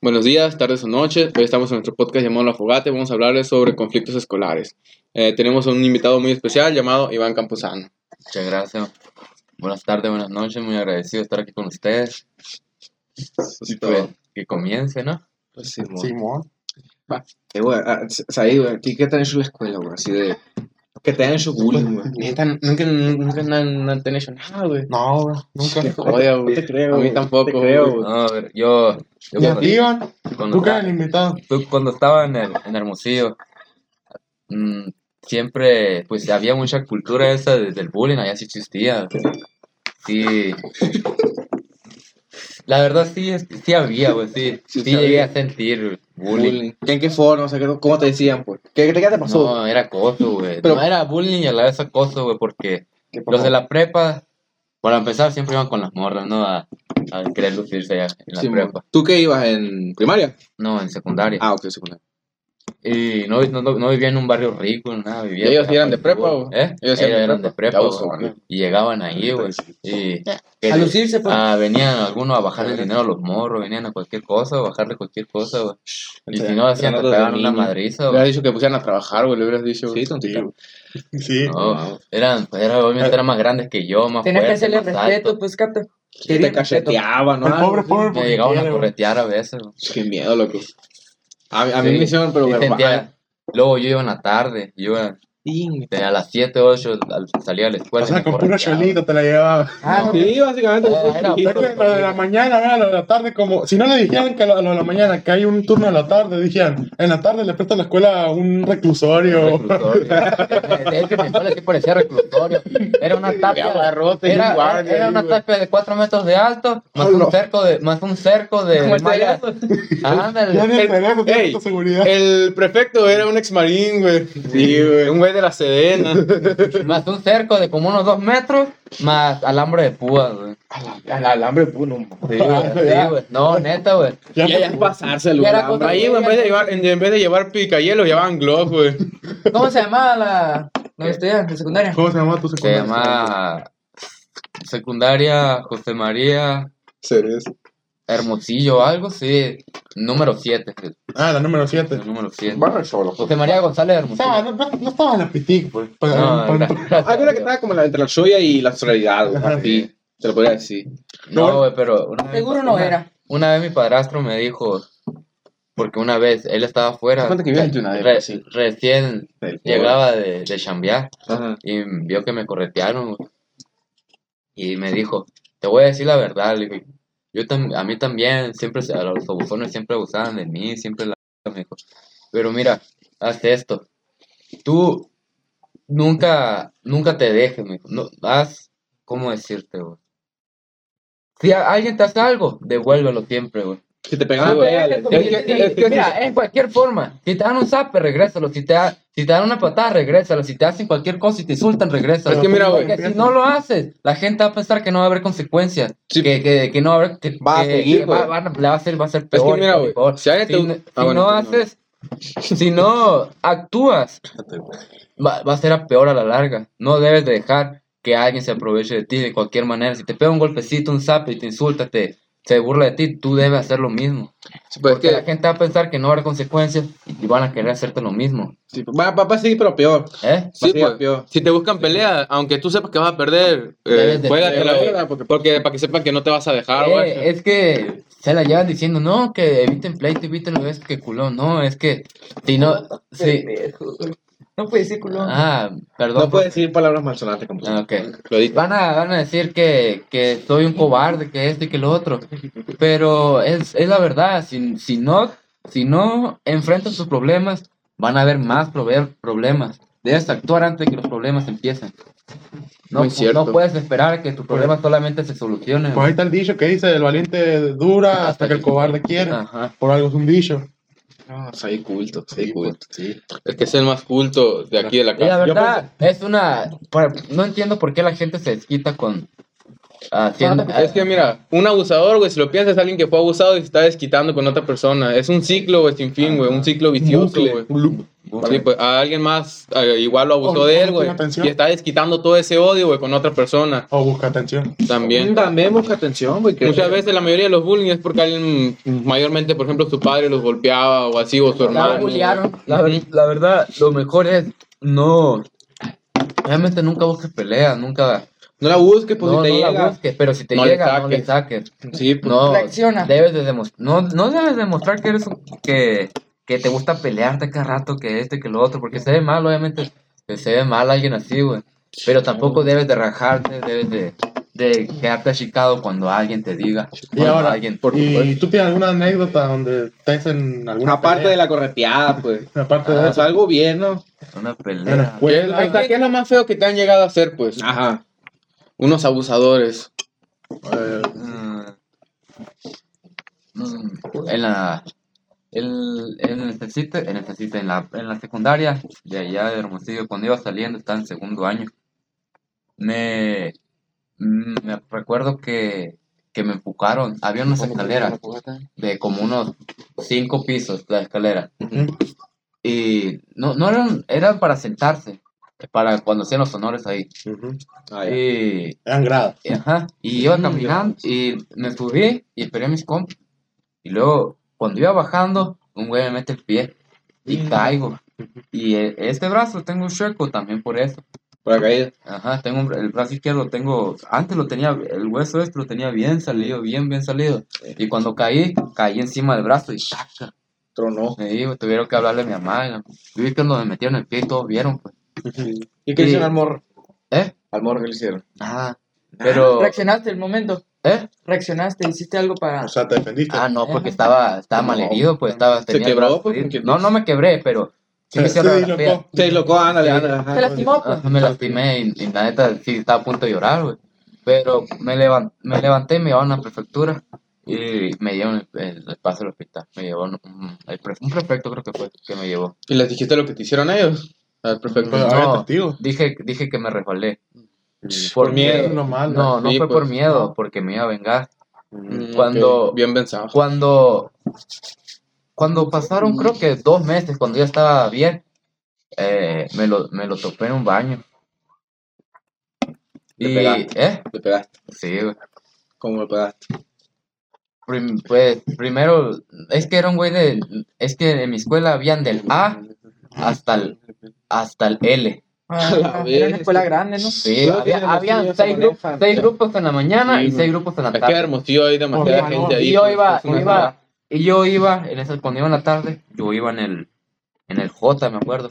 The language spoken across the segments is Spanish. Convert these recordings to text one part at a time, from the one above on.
Buenos días, tardes o noches. Hoy estamos en nuestro podcast llamado La Fogate. Vamos a hablarles sobre conflictos escolares. Eh, tenemos a un invitado muy especial llamado Iván Camposano. Muchas gracias. Buenas tardes, buenas noches. Muy agradecido de estar aquí con ustedes. Y pues, que comience, ¿no? Pues sí, mo. Simón. Eh, güey, ah, Saí, güey, ¿a ti qué te han hecho en la escuela, güey? Así de... Que te han hecho bullying, güey. Neta, nunca, nunca no, han- no han tenido nada, güey. No, güey, nunca. Qué joya, güey. te creo, A mí güey. tampoco, Te creo, güey. No, a ver, yo, yo Y a ti, Iván, cuando tú que eres el invitado. tú cuando estaba en, el, en Hermosillo, mm, siempre, pues había mucha cultura esa de- del bullying, allá sí existía. Sí. La verdad sí, es, sí había, güey, sí. Sí Sí, llegué a sentir bullying. Bullying. ¿En qué forma? O sea, ¿qué- ¿cómo te decían, pues? ¿Qué, qué, qué te pasó? No, era acoso, güey. Pero- No era bullying y a la vez acoso, güey, porque los de la prepa, para empezar, siempre iban con las morras, ¿no? A, a querer lucirse allá en la Sí, prepa. ¿Tú qué ibas en primaria? No, en secundaria. Ah, ok, secundaria. Y no, no, no vivía en un barrio rico, nada, vivía... ¿Y ellos eran de prepa, güey. ¿Eh? Ellos eran de eran de prepa. Y llegaban ahí, güey. Y... A lucirse, pues. Ah, venían algunos a bajarle dinero a los morros, venían a cualquier cosa, a bajarle cualquier cosa, güey. Y si no hacían, te pegaban una madriza, Le güey. hubieras dicho que pusieran a trabajar, güey. Le hubieras dicho. Sí, tontita. Sí. No, eran, pues, era, obviamente eran más grandes que yo, más Tenías que hacerle respeto, pues, capta. Te Quería respeto. cacheteaban, ¿no? El pobre, pobre, Me llegaban a corretear a veces. Qué miedo, loco. A, mí- a mí Sí. me hicieron, pero Y verbal. sentía- Luego yo iba en la tarde, yo iba Sí, a las 7, 8 al- salía a la escuela. O sea, con puro cholito te la llevaba. Ah. Sí, básicamente. Eh, era- Es que lo de la mañana, ¿verdad? lo de la tarde, como si no le dijeran que lo, lo de la mañana, que hay un turno de la tarde, dijeran, en la tarde le presta a la escuela un reclusorio. Reclusorio. De hecho, mi escuela sí parecía reclusorio. Era una tapia. Era, una tapia de 4 metros de alto, más un cerco de, más un cerco de el seguridad. El prefecto era un ex marín, güey. Sí, güey. Un güey de la Sedena. Más un cerco de como unos 2 metros, más alambre de púas, güey. Al alambre, pues, no. Sí, güey. Sí, güey. No, neta, güey. Ya, Ya, pasárselo. Güey. Ahí, güey, en vez de llevar, en, en vez de llevar picayelo, llevaban Glock, güey. ¿Cómo se llamaba la, la estudiante de secundaria? ¿Cómo se llama tu Se secundaria? llama secundaria José María Ceres. Hermosillo, algo, sí. Número 7. Ah, la número 7. Número 7. Bueno, solo. José María González Hermosillo. no, no estaba en la pitic, pues. Para- No, para- era- Hay una que estaba como la, entre la suya y la. Ajá. Así. Te lo podría decir. No, güey, pero. una vez- Seguro no una- era. Una vez mi padrastro me dijo. Porque una vez él estaba afuera. Cuenta que vivías en Tunadero, re- sí. Recién llegaba de, de chambear. Ajá. Y vio que me corretearon. Y me dijo: Te voy a decir la verdad. Le dije, yo tam- a mí también, siempre, a los abusones siempre abusaban de mí, siempre la. Dijo, Pero mira, haz esto. Tú nunca, nunca te dejes, me dijo. No, haz, ¿cómo decirte, güey? Si alguien te hace algo, devuélvelo siempre, güey. Si te Ah, pegan, güey, pégale. es que- es que- Mira, en cualquier forma. Si te dan un zape, regrésalo. Si te, da- si te dan una patada, regrésalo. Si te hacen cualquier cosa y te insultan, regrésalo. Es que mira, Porque si no lo haces, la gente va a pensar que no va a haber consecuencias. Sí. Que, que, que no va a haber. Que, Va a seguir, va, va le va a ser, va a ser Es peor. que mira, güey, si alguien Si, te- si Ah, bueno, no perdón. haces. Si no actúas, va, va a ser a peor a la larga. No debes de dejar que alguien se aproveche de ti de cualquier manera. Si te pega un golpecito, un zape y te insulta, te, se burla de ti, tú debes hacer lo mismo. Sí, pues es Porque la gente va a pensar que no habrá consecuencias y van a querer hacerte lo mismo. Sí, va, va, va a seguir, pero peor. ¿Eh? Sí, pues, peor. si te buscan pelea, aunque tú sepas que vas a perder, eh, juégatela, porque- porque, para que sepan que no te vas a dejar, Eh, es que se la llevan diciendo, no, que eviten pleito, eviten lo es que culón. No, es que si no. Si, No puede decir culo. ah, perdón. No puedes decir palabras malsonantes, como Ah, ok. Lo edito. Van a, van a decir que, que soy un cobarde, que esto y que lo otro. Pero es, es la verdad. Si, si, no, si no enfrentan sus problemas, van a haber más problemas. Debes actuar antes de que los problemas empiecen. No, Muy cierto. no puedes esperar que tu problema solamente se solucione. Pues ahí está el dicho que dice, el valiente dura hasta que el cobarde quiere. Ajá. Por algo es un dicho. No, soy culto, soy culto. Sí. Es que es el más culto de aquí de la Y la casa. verdad, es una... No entiendo por qué la gente se desquita con... Haciendo, Es que mira, un abusador, güey, si lo piensas, es alguien que fue abusado y se está desquitando con otra persona. Es un ciclo, güey, sin fin, güey, un ciclo vicioso, güey. Sí, pues a alguien más eh, igual lo abusó O- de él, güey. Y está desquitando todo ese odio, güey, con otra persona O busca atención. también. También busca atención, güey. Muchas veces la mayoría de los bullying es porque alguien, mayormente, por ejemplo, su padre los golpeaba o así, o su La hermano. La, ver- la verdad, lo mejor es no. Realmente nunca busques pelea, nunca. No la busques, pues no, si te no la busques, pero si te no le llega, no le saques. saques. Sí, pues. No, Reacciona. debes de demostrar, no, no debes demostrar que eres un- que, que te gusta pelearte cada rato, que este, que lo otro, porque se ve mal, obviamente, que se ve mal alguien así, güey. Pero tampoco debes de rajarte, debes de, de quedarte achicado cuando alguien te diga. Y ahora, alguien, ¿y tú tienes alguna anécdota donde estés en alguna Aparte pelea? de la correteada, pues. Aparte de O eso. algo bien, ¿no? una pelea. ¿Qué, escuela. o sea, ¿qué es lo más feo que te han llegado a hacer, pues? Ajá. Unos abusadores. eh, mm, en la el, en el necesite, en, necesite, en la en la secundaria de allá de Hermosillo cuando iba saliendo estaba en segundo año. Me me recuerdo que que me empujaron había unas escaleras de como unos cinco pisos la escalera. Y no no eran eran para sentarse para cuando hacían los honores ahí. Ah, ya. y eran gradas. Ajá, y iba caminando y me subí y esperé a mis compas. Y luego, cuando iba bajando, un güey me mete el pie y caigo. Y e- este brazo tengo un chueco también por eso. Por la caída. Ajá, tengo un el brazo izquierdo, tengo, antes lo tenía, el hueso este lo tenía bien salido, bien, bien salido. Y cuando caí, caí encima del brazo y ¡taca! Tronó. Me digo, tuvieron que hablarle a mi mamá. Yo vi que cuando me metieron el pie y todos vieron, pues. ¿Y qué hicieron al morro? ¿Eh? Al morro que le hicieron. Nada. Pero, Reaccionaste el momento. ¿Eh? Reaccionaste, hiciste algo para. O sea, te defendiste. Ah, no, porque estaba, estaba mal herido, pues estaba. ¿Se tenía el quebró, pues, No, no me quebré, pero sí me Se- hicieron dislocó. fea. Se dislocó, ándale, ándale. ajá. Se lastimó, pues. Me lastimé y, y la neta sí estaba a punto de llorar, güey. Pero me, levan- me levanté y me llevaron a la prefectura y me llevaron el, el, el paso al hospital. Me llevó un, un- el pre- un prefecto, creo que fue, que me llevó. ¿Y les dijiste lo que te hicieron ellos? Al perfecto. Pero no. había testigos. Dije, dije que me resbalé. Por Porque- miedo. No, no Sí, fue pues. por miedo, porque me iba a vengar. Mm, Cuando- Bien pensado. Cuando, cuando pasaron creo que dos meses, cuando ya estaba bien, eh, me, lo, me lo topé en un baño. ¿Le Y, pegaste? ¿eh? Le pegaste. Sí, güey. ¿Cómo le pegaste? Prim- pues primero, es que era un güey de, es que en mi escuela habían del A hasta el, hasta el L. Ah, la era vez. una escuela grande, ¿no? Sí, había, seis, grupos, manejan. seis grupos en la mañana Sí, y seis grupos en la Es que tarde. Hermosillo hay demasiada gente ahí. Y yo pues, iba, iba, y yo iba, en ese, cuando iba en la tarde, yo iba en el, en el J, me acuerdo.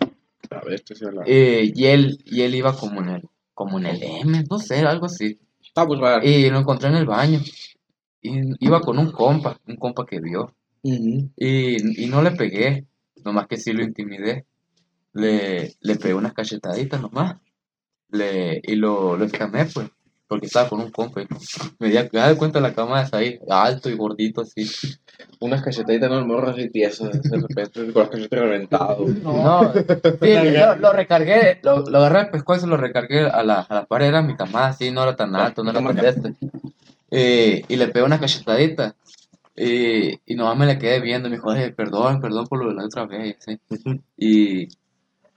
A ver, esto sí es la- Eh, y él, y él iba como en el, como en el M, no sé, algo así. Está muy raro. Y lo encontré en el baño. Y iba con un compa, un compa que vio. Y, y no le pegué, nomás que sí lo intimidé. Le, le pegué unas cachetaditas nomás. Le, y lo, lo escamé, pues, porque estaba con un compa. y me di di cuenta la cama de ahí, alto y gordito así. Unas cachetaditas, no, el morro así tieso, de repente, con las cachetas reventadas. No, sí, lo, lo recargué, lo, lo agarré al pescuezo y lo recargué a la, a la pared, era mi cama, así, no era tan alto, no era tan de este. Eh, y le pegué una cachetadita. Y, y nomás me le quedé viendo, me dijo, "Oye, perdón, perdón por lo de la otra vez. ¿sí? Y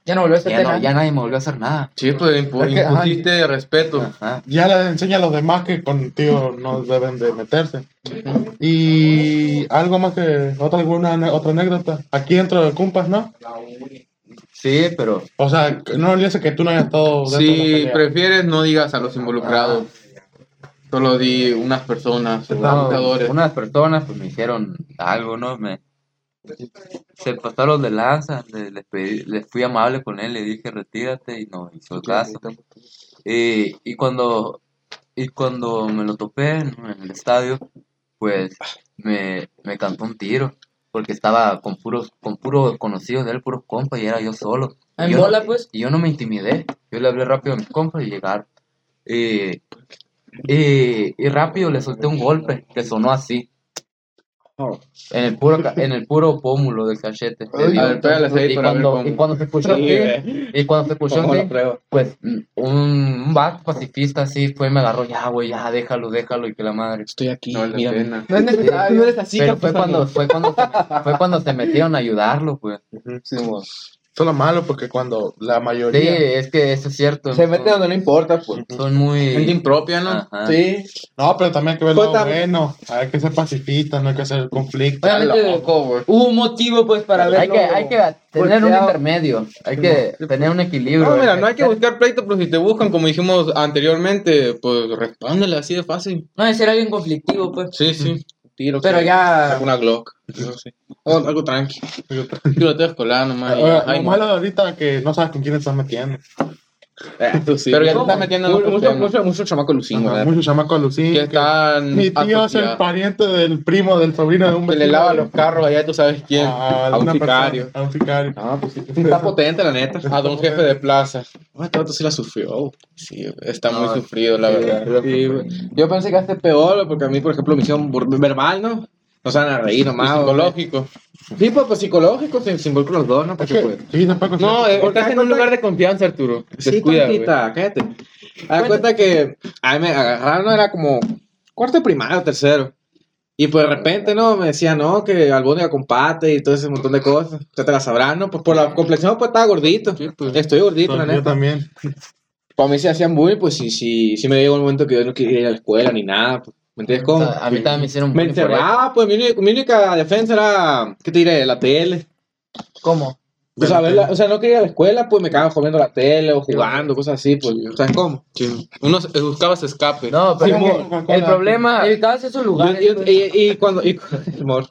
Ya no volvió a hacer ya, no, nada. ya nadie me volvió a hacer nada. Sí, pues impu- Es que, ajá, impusiste respeto. Ajá. Ya le enseña a los demás que contigo no deben de meterse. Y algo más que otra alguna otra anécdota. Aquí dentro de Cumpas, ¿no? Sí, pero O sea, no le dice que tú no hayas estado de Si prefieres, no digas a los involucrados. Solo di unas personas, no, unas personas pues me hicieron algo, ¿no? Me, se pasaron de lanza, le- les, pedí- les fui amable con él, le dije retírate y no hizo caso. Y, y cuando y cuando me lo topé en, el estadio, pues me, me cantó un tiro, porque estaba con puros, con puros conocidos de él, puros compas, y era yo solo. En Y yo bola, no- pues. Y yo no me intimidé, yo le hablé rápido a mis compas y llegaron. Y, y, y rápido le solté un golpe que sonó así. En el puro, ca- en el puro pómulo del cachete. le A dio. ver, pégales ahí y, para ver cuando, cómo. y cuando se escuchó Sí, así, güey. y cuando se escuchó ¿Cómo así, lo pruebo? pues mm, un, un vato pacifista así fue y me agarró, ya güey, ya déjalo, déjalo y que la madre. Estoy aquí, No vale la mírame. pena. No es necesario. No eres así, Pero fue cuando, fue cuando se, fue cuando se metieron a ayudarlo, pues. Sí, mo. Eso es lo malo porque cuando la Sí, mayoría... es que eso es cierto. Se mete donde no importa, pues. Son muy... Gente impropia, ¿no? Ajá. Sí. No, pero también hay que ver Pues lo tam- bueno. Hay que ser pacifistas, no hay que hacer conflicto. Obviamente hubo un motivo pues para verlo. Hay que, hay que tener un intermedio. Hay que tener un equilibrio. No, mira, no hay que buscar pleito, pero si te buscan, como dijimos anteriormente, pues respóndele así de fácil. No, de ser alguien conflictivo pues. Sí, sí. Tiro. Pero sí. ya... Una Glock. Sé. O algo tranqui. Tiroteo escolar nomás. y- Ahora, ay, lo no. malo ahorita que no sabes con quién estás metiendo. Sí. Pero ya te estás metiendo en Mucho, mucho, mucho, mucho chamaco lucín, Ajá, ¿verdad? Muchos chamacos lucín. Que están. Mi tío es el pariente del primo, del sobrino de un Que le vecino lava los carros allá, tú sabes quién. a, A un sicario. persona, a un sicario. No, pues sí. Está potente, la neta. A don jefe de plaza. Ah, todo sí la sufrió. Sí, está No, muy sufrido, la verdad. sí. Yo pensé que hace peor, porque a mí, por ejemplo, me hicieron verbal, ¿no? No se van a reír nomás. psicológico. Sí, pues, pues psicológico, se, se involucran los dos, ¿no? Porque, que, pues. sí, conseguir. No, eh, Porque estás en un lugar de confianza, Arturo. Sí, Descuida, güey. tantita, cállate. Haz cuenta que a mí me agarraron, era como cuarto primario, tercero. Y pues de repente, ¿no? Me decían, no, que albóndiga con pate y todo ese montón de cosas. Usted te la sabrán, ¿no? Pues por la complexión, pues estaba gordito. Sí, pues. Estoy gordito, la yo neta. también. Para mí se hacían bullying, pues sí, sí, sí me llegó el momento que yo no quería ir a la escuela ni nada. pues. ¿Me entiendes O cómo? sea, a mí también me hicieron Me encerraba, pues mi, única- mi única defensa era, ¿qué te diré? La tele. ¿Cómo? O sea, verla- o sea, no quería ir a la escuela, pues me quedaba comiendo la tele o jugando, cosas así, pues, ¿sabes cómo? Sí. Uno buscaba ese escape. No, pero el problema... Evitabas esos lugares. Y, pues. y- y cuando y, amor.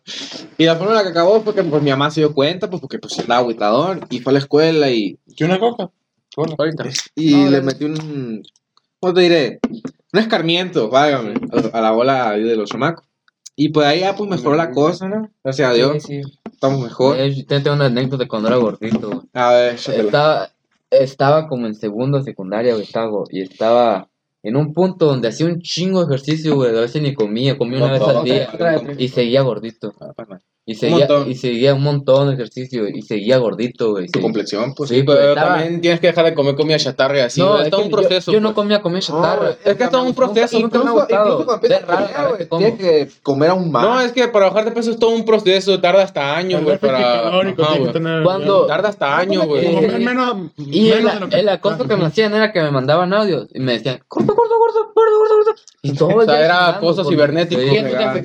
y la forma en la que acabó fue que pues, mi mamá se dio cuenta, pues porque pues andaba agüitador y fue a la escuela y, ¿Qué una coca? Hola. Ahorita. y No, le no. metí un, ¿cómo te diré? Un escarmiento, vágame, a, la bola de los chamacos. Y pues ahí ya pues mejoró la cosa, ¿no? Gracias a Dios, Sí, sí. estamos mejor. Eh, yo tengo una anécdota de cuando era gordito. A ver. Estaba, estaba como en segundo secundaria, güey, estaba, y estaba en un punto donde hacía un chingo de ejercicio, güey, a veces ni comía, comía una vez al día, Otra y seguía gordito. Ah, pues, no. Y seguía, montón. y seguía un montón de ejercicio, y seguía gordito, güey. Tu seguía- complexión, pues. Sí, Pero estaba- también tienes que dejar de comer comida chatarra y así. no, es todo un proceso. Yo, yo no pues. comía comida chatarra. es que es todo un proceso. nunca me ha gustado. incluso cuando empiezas Es a raro, tienes que comer aún más. No, es que para bajar de peso es todo un proceso, tarda hasta años, güey, para... Cuando- Tarda hasta años, güey. comer menos, Y el, de lo que el acoso que me hacían era que me mandaban audios y me decían, gordo, gordo, gordo, gordo, gordo, gordo. Y todo O el sea, día era chingando acoso por- cibernético.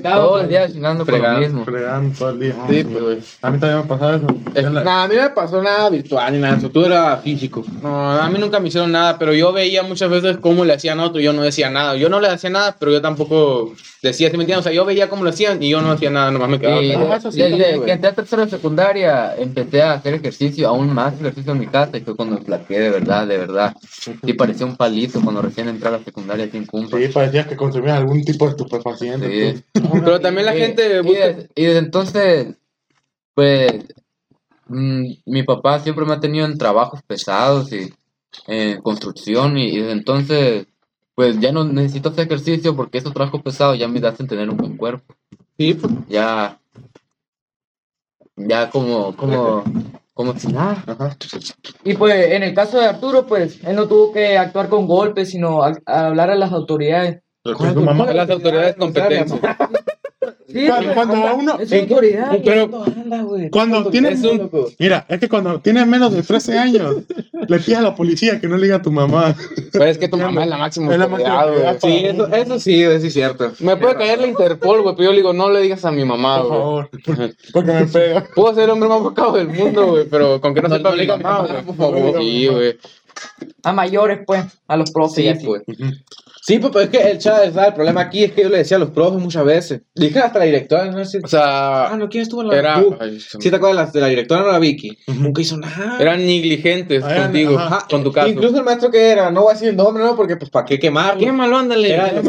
Todo el día chingando por lo mismo. Fregando todo el día. Sí, pues, güey. A mí también me pasaba eso. Es- la- Nada, a mí no me pasó nada virtual ni nada, eso tú era físico. No, a mí nunca me hicieron nada, pero yo veía muchas veces cómo le hacían a otro y yo no decía nada. Yo no le hacía nada, pero yo tampoco decía, ¿sí me entiendes? O sea, yo veía cómo lo hacían y yo no hacía nada, nomás me quedaba. Y Ah, eso sí, desde que entré a tercero de secundaria empecé a hacer ejercicio, aún más ejercicio en mi casa y fue cuando flaqueé de verdad, de verdad. Sí parecía un palito cuando recién entré a la secundaria aquí en Cumpa. Sí, parecía que consumías algún tipo de estupefaciente. Sí. tú. Pero también la Y- gente y, busca... des- y desde entonces, pues, mm, mi papá siempre me ha tenido en trabajos pesados y en construcción y, y desde entonces, pues ya no necesito hacer ejercicio porque esos trabajos pesados ya me hacen tener un buen cuerpo. Sí, pues. Ya, ya como, como, como si nada. Ajá. Y pues en el caso de Arturo, pues él no tuvo que actuar con golpes, sino a, a hablar a las autoridades. Tu mamá. Las autoridades competentes. Sí, Cuando, cuando uno. es autoridad. Pero cuando tienes. Es un- Mira, es que cuando tienes menos de 13 años, le pides a la policía que no le diga a tu mamá. Pues es que tu mamá es la máxima Es la máxima autoridad. Sí, eso, eso sí, eso sí es cierto. Me puede caer la Interpol, güey, pero yo le digo, no le digas a mi mamá, Por güey. favor. Porque me pega. Puedo ser el hombre más bocado del mundo, güey, pero con que no, No, sepa no mi mamá, por favor. Sí, güey. A mayores, pues, a los profes. Sí, pues. Sí, pues, pero es que el, chaval, ¿sabes? el problema aquí es que yo le decía a los profes muchas veces. Dije hasta la directora, no sé. O sea, Ah, no, ¿quién estuvo en la era, ay, se ¿Sí te acuerdas de la, de la directora, no la Vicky? Nunca hizo nada. eran negligentes Ah, eran- contigo, ajá. con tu caso. Incluso el maestro que era, no voy a decir el nombre, ¿no? Porque, pues, ¿para qué quemarlo? ¿Qué malo, ándale? Era el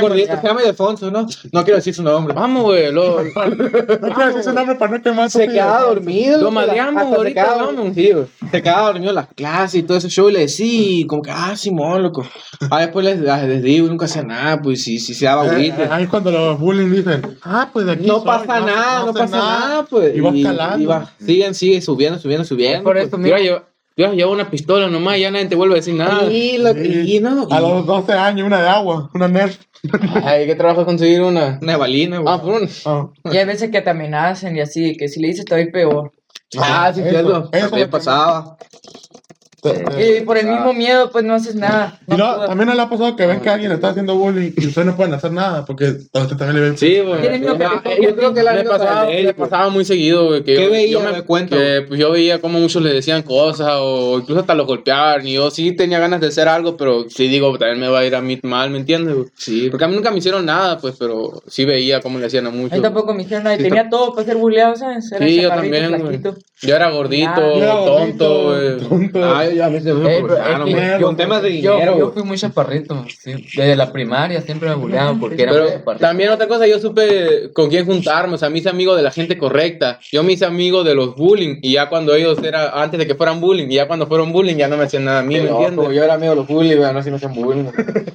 gordito, ya. se llama Ildefonso, ¿no? No quiero decir su nombre. Vamos, güey, lo, No quiero decir su nombre para no quemar su Se quedaba dormido. Lo madreamos, ahorita vamos. Sí, güey. Se quedaba dormido en las clases y todo ese show y le decía, como que, ah, Simón, loco. Ah, después les, les digo, y nunca hacía nada, pues sí, sí se daba Eh, agüite. eh, Ahí es cuando los bullying dicen, ah, pues de aquí No soy, pasa nada, no, pasa nada, pues. Y vas calando. y vas- siguen, siguen subiendo, subiendo, subiendo. Por pues. eso, Yo mira, llevo, yo llevo una pistola nomás y ya nadie te vuelve a decir nada. Y, lo, Sí. y no, y- A los 12 años, una de agua, una Nerf. Ay, ¿qué trabajo conseguir una? una balina, güey. Ah, por una. Ah, Y hay veces que te amenazan y así, que si le dices te va a ir peor. Ah, sí, Eso, cierto. eso También es lo que- pasaba. Te- te- Y por el mismo miedo, pues no haces nada. Y No también no le ha pasado que ven que alguien está haciendo bullying y ustedes no pueden hacer nada porque a usted también le ven. Sí, güey. Toque Yo creo que la Le pasaba- le pasaba muy seguido, güey. Que ¿Qué yo, veía? yo me que, pues, yo veía como muchos le decían cosas o incluso hasta los golpeaban. Y yo sí tenía ganas de hacer algo, pero sí digo, también me va a ir a mí mal, ¿me entiendes? Sí. Porque a mí nunca me hicieron nada, pues, pero sí veía cómo le hacían a muchos. A mí tampoco me hicieron nada. y Sí, Tenía todo para ser bulleado, ¿sabes? Era Sí, yo también. Yo era gordito, Ah, tonto, gordito, güey. tonto. Yo a mí se me Eh, pero aprovecharon, es que güey. yo- Con temas de yo- dinero, Yo fui muy chaparrito, sí. Desde la primaria siempre me bulleaban porque era muy Pero chaparrito. también otra cosa, yo supe con quién juntarme, o sea, me hice amigo de la gente correcta. Yo me hice amigo de los bullying y ya cuando ellos era antes de que fueran bullying y ya cuando fueron bullying ya no me hacían nada a mí, ¿me No, entiendes? yo era amigo de los güey, no sé si me hacían bullying.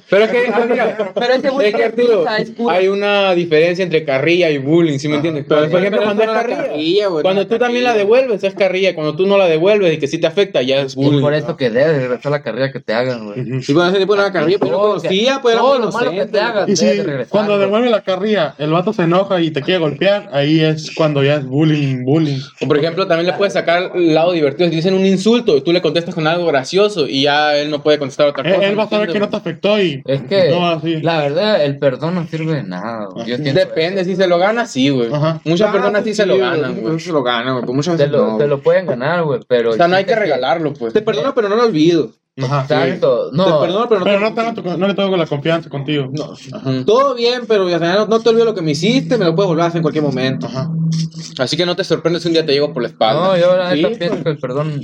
Pero es que, mira, Pero ese bullying es que, Arturo, es hay una diferencia entre carrilla y bullying, ¿sí me entiendes? Pero, por ejemplo, pero cuando es carrilla, carrilla, güey, cuando tú era también la carrilla. devuelves es carrilla, cuando tú no la devuelves y que sí te afecta ya es Y bullying. por eso que debes regresar a la carrera que te hagan, güey. Sí, bueno, ese tipo de una carrilla, pero conocía, pues era todo lo malo que te hagan, Y si cuando devuelve la carrilla, el vato se enoja y te quiere golpear, ahí es cuando ya es bullying, bullying. O por ejemplo, también le puedes sacar el lado divertido. Si dicen un insulto y tú le contestas con algo gracioso y ya él no puede contestar otra Él, cosa. él va a saber que no te afectó y Es que, no así. la verdad, el perdón no sirve de nada. Yo Depende, si se lo gana, sí, güey. Muchas Ah, personas sí pues se lo ganan, güey. Se lo ganan, güey. Muchas Te veces lo, no. te lo pueden ganar, güey, pero... O sea, no hay que regalarlo, pues. Te perdono, pero no lo olvido. Ajá. Exacto, Te no. perdono, pero no Pero te no, tengo tu- no le tengo la confianza contigo. No. Ajá. Todo bien, pero no, no te olvido lo que me hiciste, me lo puedes volver a hacer en cualquier momento. Ajá. Así que no te sorprendes si un día te llego por la espalda. No, yo la Sí, neta pues. pienso que el perdón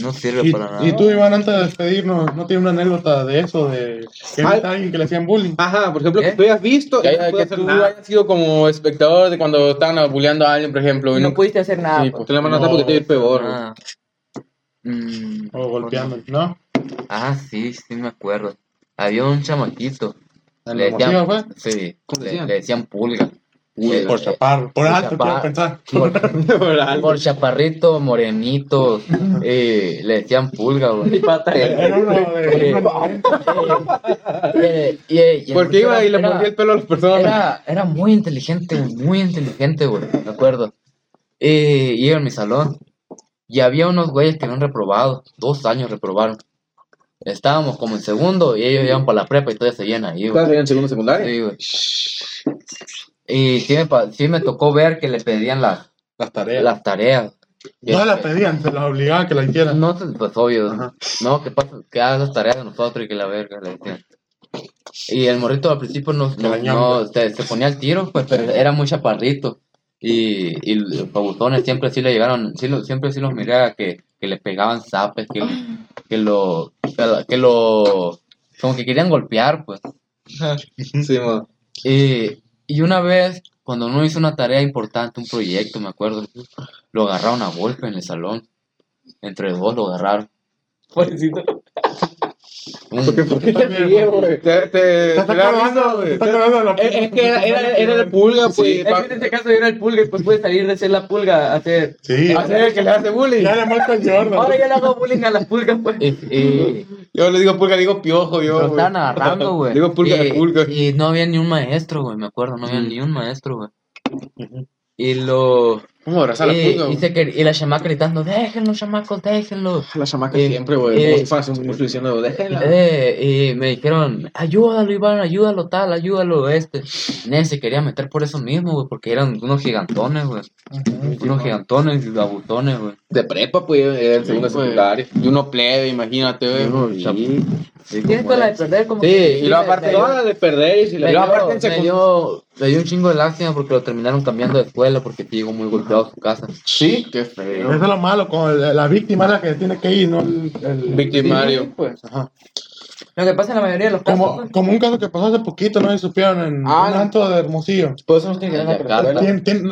no sirve Y, para nada. y tú, Iván, antes de despedirnos, ¿no tienes una anécdota de eso? De que Ay. viste a alguien que le hacían bullying. Ajá, por ejemplo, ¿Qué? que tú hayas visto Que, no haya- que tú nada. hayas sido como espectador de cuando estaban bulleando a alguien, por ejemplo. y No no- pudiste hacer nada. Sí, pues. Te la mandaste No. porque te iba a ir peor. Mm, O golpeando, ¿no? Ah, sí, sí me acuerdo. Había un chamaquito. ¿En Le decían, fue? sí, ¿Cómo le, decían? le decían pulga. Por chaparro. Por por alto, chapar. pensar. Por, por chaparrito, morenito, eh, le decían pulga, güey. Porque iba y le mordía el pelo a las personas. Era, era muy inteligente, güey, muy inteligente, güey, me acuerdo. Eh, y iba en mi salón. Y había unos güeyes que habían reprobado, dos años reprobaron. Estábamos como en segundo y ellos iban para la prepa y todavía seguían ahí, güey. ¿Estás en segundo secundaria? Sí, güey. Y sí me, pa- sí me tocó ver que le pedían las, Las tareas. las tareas. Y No este, las pedían, se las obligaban a que las hicieran. No, pues obvio. Ajá. No, que pasa, que hagas las tareas de nosotros y que la verga le decían. Y el morrito al principio no, no, se, se ponía al tiro, pues, pero era muy chaparrito. Y, y los pabutones siempre sí le llegaron, sí lo, siempre sí los miré a que, que le pegaban zapes, que, que lo, que lo- que lo, como que querían golpear, pues. Sí. Y, y una vez, cuando uno hizo una tarea importante, un proyecto, me acuerdo, lo agarraron a golpe en el salón. Entre dos lo agarraron. Pobrecito. Un- ¿Por qué te ríes, güey? Risa, ¿Te güey. estás acordando de la Es, es que era, era, era el pulga, pues. Es que en este caso era el pulga y pues puede salir de ser la pulga a ser. Sí. Hacer el que le hace bullying. Ya le marca el Jordan. Ahora ya le hago bullying a las pulgas, pues. y, y- Yo le digo pulga, digo piojo, yo. lo estaban agarrando, güey. Digo pulga y, de pulga. y no había ni un maestro, güey, me acuerdo, no había ni un maestro, güey. Y lo... ¿Cómo abrazar a la Y, pulga? se quer- y la chamaca gritando, déjenlo, chamacos, déjenlo. La chamaca Eh, siempre, güey. eh, fuera un influenciando, déjenla. Eh, y me dijeron, ayúdalo, Iván, ayúdalo, tal, ayúdalo, este. Nene se quería meter por eso mismo, güey, porque eran unos gigantones, güey. Unos gigantones y abutones, güey. De prepa, pues, era el segundo Pues, secundaria. Y uno plebe, imagínate, güey. Sí. Sí, Tienes toda la de perder como Sí, que- y luego aparte- de- Toda la de perder y si la aparte en me secund- dio- me dio un chingo de lástima porque lo terminaron cambiando de escuela porque te llegó muy golpeado a su casa. Sí, qué feo. Eso es lo malo, con la víctima es la que tiene que ir, no el, el- Victimario. Sí, pues, ajá. Lo que pasa en la mayoría de los casos. Como, pues. como un caso que pasó hace poquito, no si supieron en Ah, un no. antro de Hermosillo. Por eso nos tiene que dar la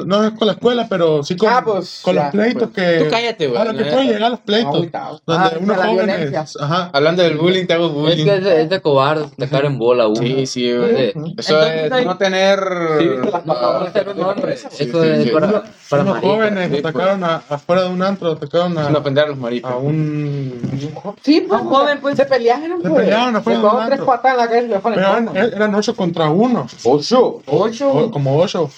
no es con la escuela, pero sí con, Ah, pues, con ya, los pleitos que. Tú cállate, güey. A lo que pueden llegar los pleitos. Agüitado. Donde Ah, unos jóvenes. violencia. Ajá. Hablando del bullying, te hago Es bullying. que es de, es de cobarde dejar en bola uno. Sí, sí, güey. Eso Entonces es hay- no tener. Sí, viste las No, ser un hombre. Eso es para- Para unos jóvenes sí, atacaron a- afuera de un antro, atacaron a, ofender a los maricas. a un... Sí, pues, Un joven, pues. se pelearon, Se pues. pelearon de un pegó tres patas en la cara y se le fue en el Pero eran, eran ocho contra uno. Ocho. O- Ocho. como ocho.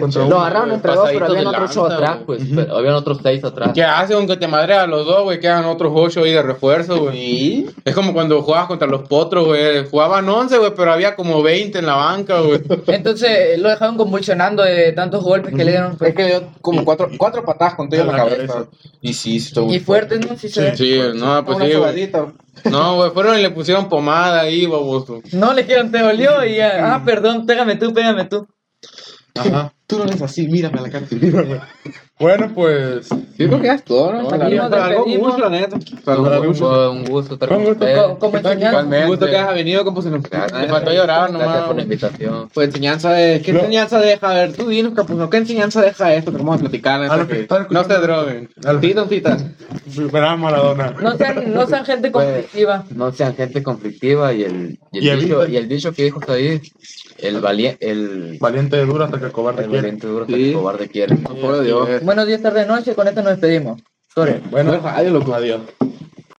Contra Lo uno. agarraron entre dos, pero habían otros ocho atrás. pues. pero habían otros seis atrás. ¿Qué hace aunque te madrea a los dos, güey? Quedan otros ocho ahí de refuerzo, güey. Sí. Es como cuando jugabas contra los potros, güey. Jugaban 11, güey, pero había como 20 en la banca, güey. Entonces lo dejaron convulsionando de tantos golpes que le dieron. pues. Es que le dio como cuatro, cuatro patadas con todo en la cabeza. cabeza. Y sí, estuvo Y fuertes, ¿no? Sí, se ve. Sí, no, pues Una sí, güey. sobadita. No, güey, fueron y le pusieron pomada ahí, baboso. No le dijeron, te dolió y ya, ah, perdón, pégame tú, pégame tú. Ajá. Tú no eres así, mírame a la cara. Mírame. Bueno, pues... Creo que es todo, ¿no? Nos Aquí nos despedimos. mucho, la neta. Fue fue un gusto estar con Fue un gusto. ustedes. Co- Como ¿Qué tal, enseñanza. Un gusto que hayas venido, como se nos Gracias. Le faltó llorar Gracias nomás. por la invitación. Pues enseñanza de... ¿Qué enseñanza deja? A ver, tú dinos, Capuzo, ¿qué enseñanza deja esto que vamos a platicar? No se droguen. a los- Tita, tita. Verán Maradona. No sean, no sean gente conflictiva. No sean gente conflictiva y el, y el, Y dicho, eviten- y el dicho que dijo ahí, el, valiente el, Valiente duro hasta que el cobarde valiente duro Sí. que el cobarde quiere. Por Dios. Buenos días, tarde, noche, con esto nos despedimos. Sorry. Bueno, Adiós, loco. adiós.